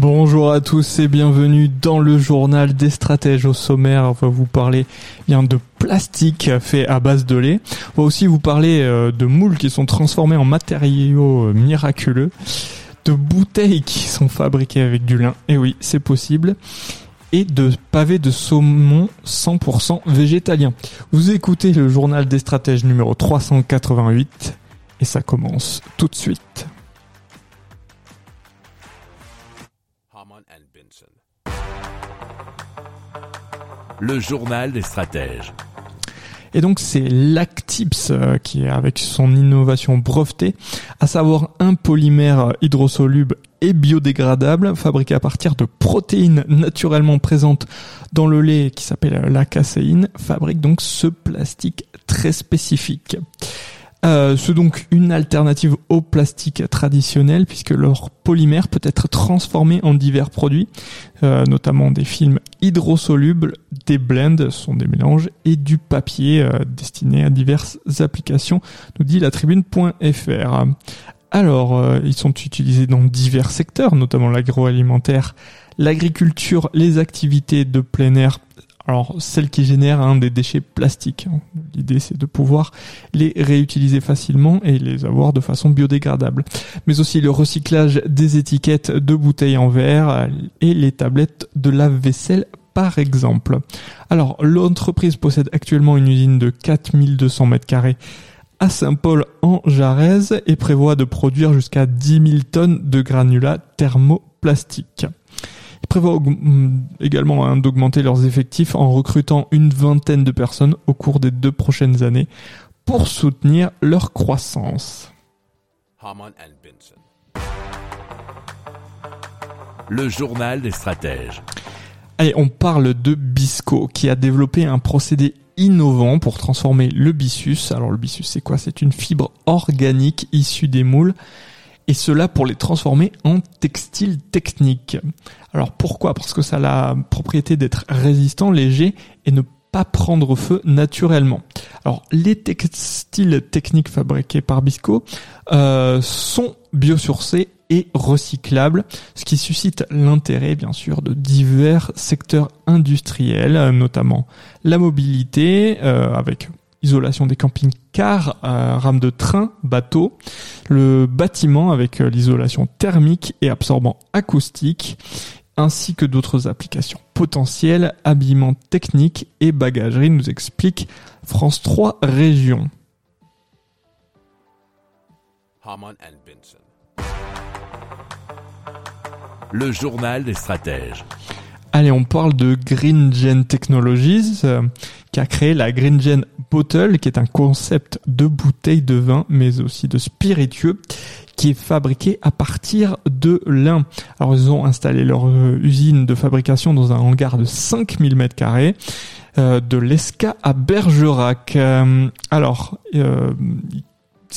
Bonjour à tous et bienvenue dans le journal des stratèges au sommaire. On va vous parler bien de plastique fait à base de lait. On va aussi vous parler euh, de moules qui sont transformés en matériaux euh, miraculeux, de bouteilles qui sont fabriquées avec du lin. Et oui, c'est possible et de pavés de saumon 100% végétalien. Vous écoutez le journal des stratèges numéro 388 et ça commence tout de suite. Le journal des stratèges. Et donc c'est Lactips euh, qui avec son innovation brevetée, à savoir un polymère hydrosoluble et biodégradable fabriqué à partir de protéines naturellement présentes dans le lait qui s'appelle la caséine, fabrique donc ce plastique très spécifique. Euh, c'est donc une alternative au plastique traditionnel puisque leur polymère peut être transformé en divers produits, euh, notamment des films hydrosolubles, des blends, ce sont des mélanges, et du papier euh, destiné à diverses applications, nous dit la tribune.fr. Alors, euh, ils sont utilisés dans divers secteurs, notamment l'agroalimentaire, l'agriculture, les activités de plein air, alors celles qui génèrent hein, des déchets plastiques. L'idée c'est de pouvoir les réutiliser facilement et les avoir de façon biodégradable. Mais aussi le recyclage des étiquettes de bouteilles en verre et les tablettes de lave-vaisselle par exemple. Alors l'entreprise possède actuellement une usine de 4200 mètres carrés à Saint-Paul en Jarez et prévoit de produire jusqu'à 10 000 tonnes de granulats thermoplastiques. Ils prévoient aug- également hein, d'augmenter leurs effectifs en recrutant une vingtaine de personnes au cours des deux prochaines années pour soutenir leur croissance. Le journal des stratèges. Allez, on parle de Bisco qui a développé un procédé innovant pour transformer le byssus. Alors le byssus c'est quoi? C'est une fibre organique issue des moules et cela pour les transformer en textile technique. Alors pourquoi? Parce que ça a la propriété d'être résistant, léger et ne pas prendre feu naturellement. Alors les textiles techniques fabriqués par Bisco euh, sont biosourcés et recyclables, ce qui suscite l'intérêt bien sûr de divers secteurs industriels, euh, notamment la mobilité euh, avec isolation des camping-cars, rames de train, bateaux, le bâtiment avec euh, l'isolation thermique et absorbant acoustique, ainsi que d'autres applications potentielles, habillement technique et bagagerie, nous explique France 3 Région. Le journal des stratèges. Allez, on parle de Green Gen Technologies, qui a créé la Green Gen Bottle, qui est un concept de bouteille de vin, mais aussi de spiritueux, qui est fabriqué à partir de lin. Alors, ils ont installé leur euh, usine de fabrication dans un hangar de 5000 mètres carrés, euh, de l'Esca à Bergerac. Euh, alors, ils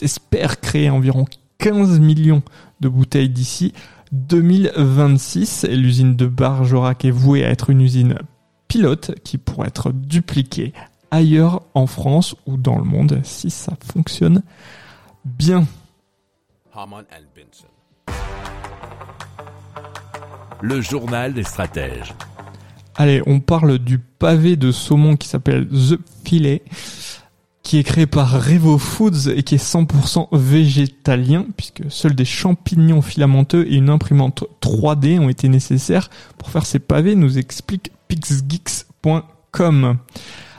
espèrent créer environ 15 millions de bouteilles d'ici 2026 et l'usine de Bergerac est vouée à être une usine pilote qui pourrait être dupliquée ailleurs en France ou dans le monde si ça fonctionne bien. Le journal des stratèges. Allez, on parle du pavé de saumon qui s'appelle The Filet, qui est créé par Revo Foods et qui est 100% végétalien, puisque seuls des champignons filamenteux et une imprimante 3D ont été nécessaires pour faire ces pavés, nous explique pixgeeks.com.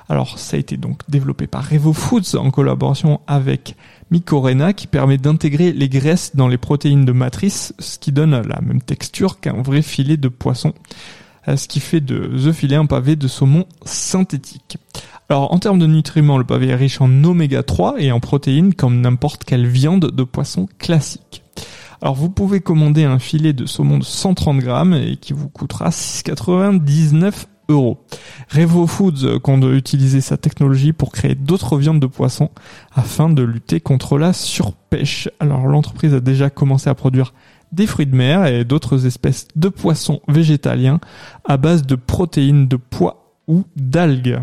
Alors, ça a été donc développé par Revo Foods en collaboration avec Micorena qui permet d'intégrer les graisses dans les protéines de matrice, ce qui donne la même texture qu'un vrai filet de poisson, euh, ce qui fait de The Filet un pavé de saumon synthétique. Alors, en termes de nutriments, le pavé est riche en oméga 3 et en protéines comme n'importe quelle viande de poisson classique. Alors vous pouvez commander un filet de saumon de 130 grammes et qui vous coûtera 6,99 euros. Revo Foods compte utiliser sa technologie pour créer d'autres viandes de poisson afin de lutter contre la surpêche. Alors l'entreprise a déjà commencé à produire des fruits de mer et d'autres espèces de poissons végétaliens à base de protéines de pois ou d'algues.